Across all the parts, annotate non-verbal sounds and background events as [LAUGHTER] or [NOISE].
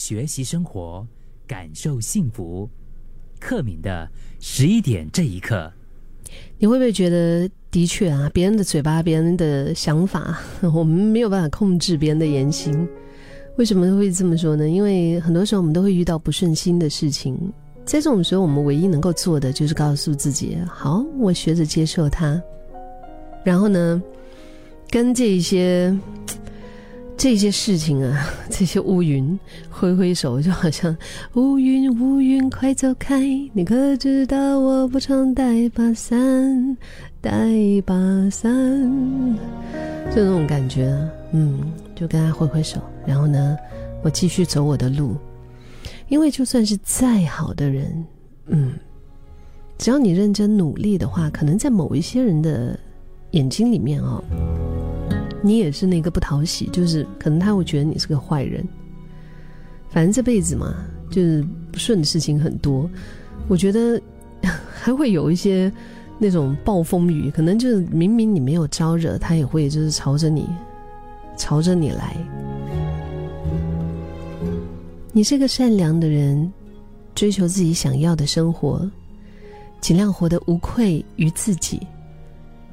学习生活，感受幸福。克敏的十一点这一刻，你会不会觉得，的确啊，别人的嘴巴，别人的想法，我们没有办法控制别人的言行。为什么会这么说呢？因为很多时候我们都会遇到不顺心的事情，在这种时候，我们唯一能够做的就是告诉自己：好，我学着接受它。然后呢，跟这一些。这些事情啊，[LAUGHS] 这些乌云挥挥手，就好像乌云乌云快走开，你可知道我不常带把伞，带把伞，就那种感觉，嗯，就跟他挥挥手，然后呢，我继续走我的路，因为就算是再好的人，嗯，只要你认真努力的话，可能在某一些人的眼睛里面哦。你也是那个不讨喜，就是可能他会觉得你是个坏人。反正这辈子嘛，就是不顺的事情很多。我觉得 [LAUGHS] 还会有一些那种暴风雨，可能就是明明你没有招惹，他也会就是朝着你，朝着你来。你是个善良的人，追求自己想要的生活，尽量活得无愧于自己。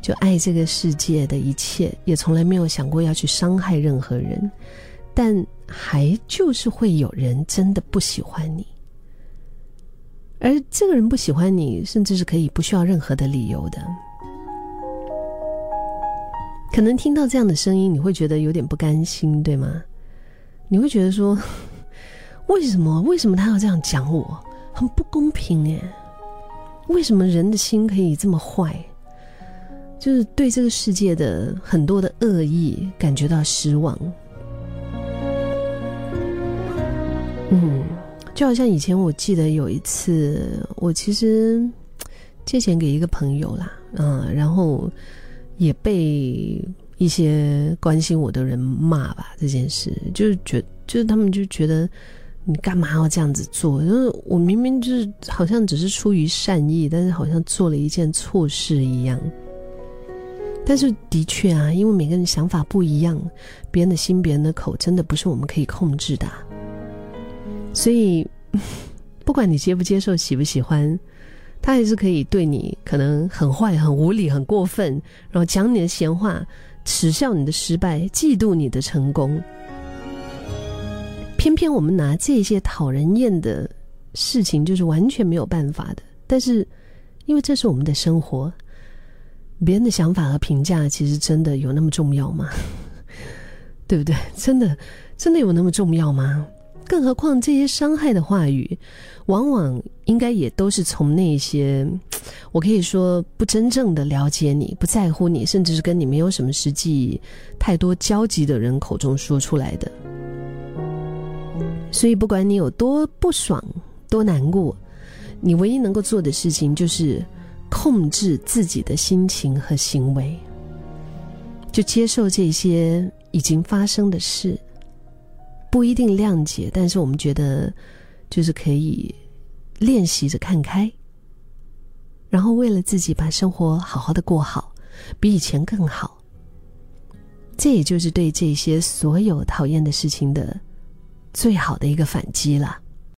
就爱这个世界的一切，也从来没有想过要去伤害任何人，但还就是会有人真的不喜欢你，而这个人不喜欢你，甚至是可以不需要任何的理由的。可能听到这样的声音，你会觉得有点不甘心，对吗？你会觉得说，[LAUGHS] 为什么？为什么他要这样讲我？很不公平哎！为什么人的心可以这么坏？就是对这个世界的很多的恶意感觉到失望。嗯，就好像以前我记得有一次，我其实借钱给一个朋友啦，嗯，然后也被一些关心我的人骂吧。这件事就是觉，就是他们就觉得你干嘛要这样子做？就是我明明就是好像只是出于善意，但是好像做了一件错事一样。但是的确啊，因为每个人想法不一样，别人的心、别人的口，真的不是我们可以控制的。所以，[LAUGHS] 不管你接不接受、喜不喜欢，他还是可以对你可能很坏、很无理、很过分，然后讲你的闲话，耻笑你的失败，嫉妒你的成功。偏偏我们拿这些讨人厌的事情，就是完全没有办法的。但是，因为这是我们的生活。别人的想法和评价，其实真的有那么重要吗？[LAUGHS] 对不对？真的，真的有那么重要吗？更何况这些伤害的话语，往往应该也都是从那些我可以说不真正的了解你、不在乎你，甚至是跟你没有什么实际太多交集的人口中说出来的。所以，不管你有多不爽、多难过，你唯一能够做的事情就是。控制自己的心情和行为，就接受这些已经发生的事，不一定谅解，但是我们觉得，就是可以练习着看开，然后为了自己把生活好好的过好，比以前更好。这也就是对这些所有讨厌的事情的最好的一个反击了。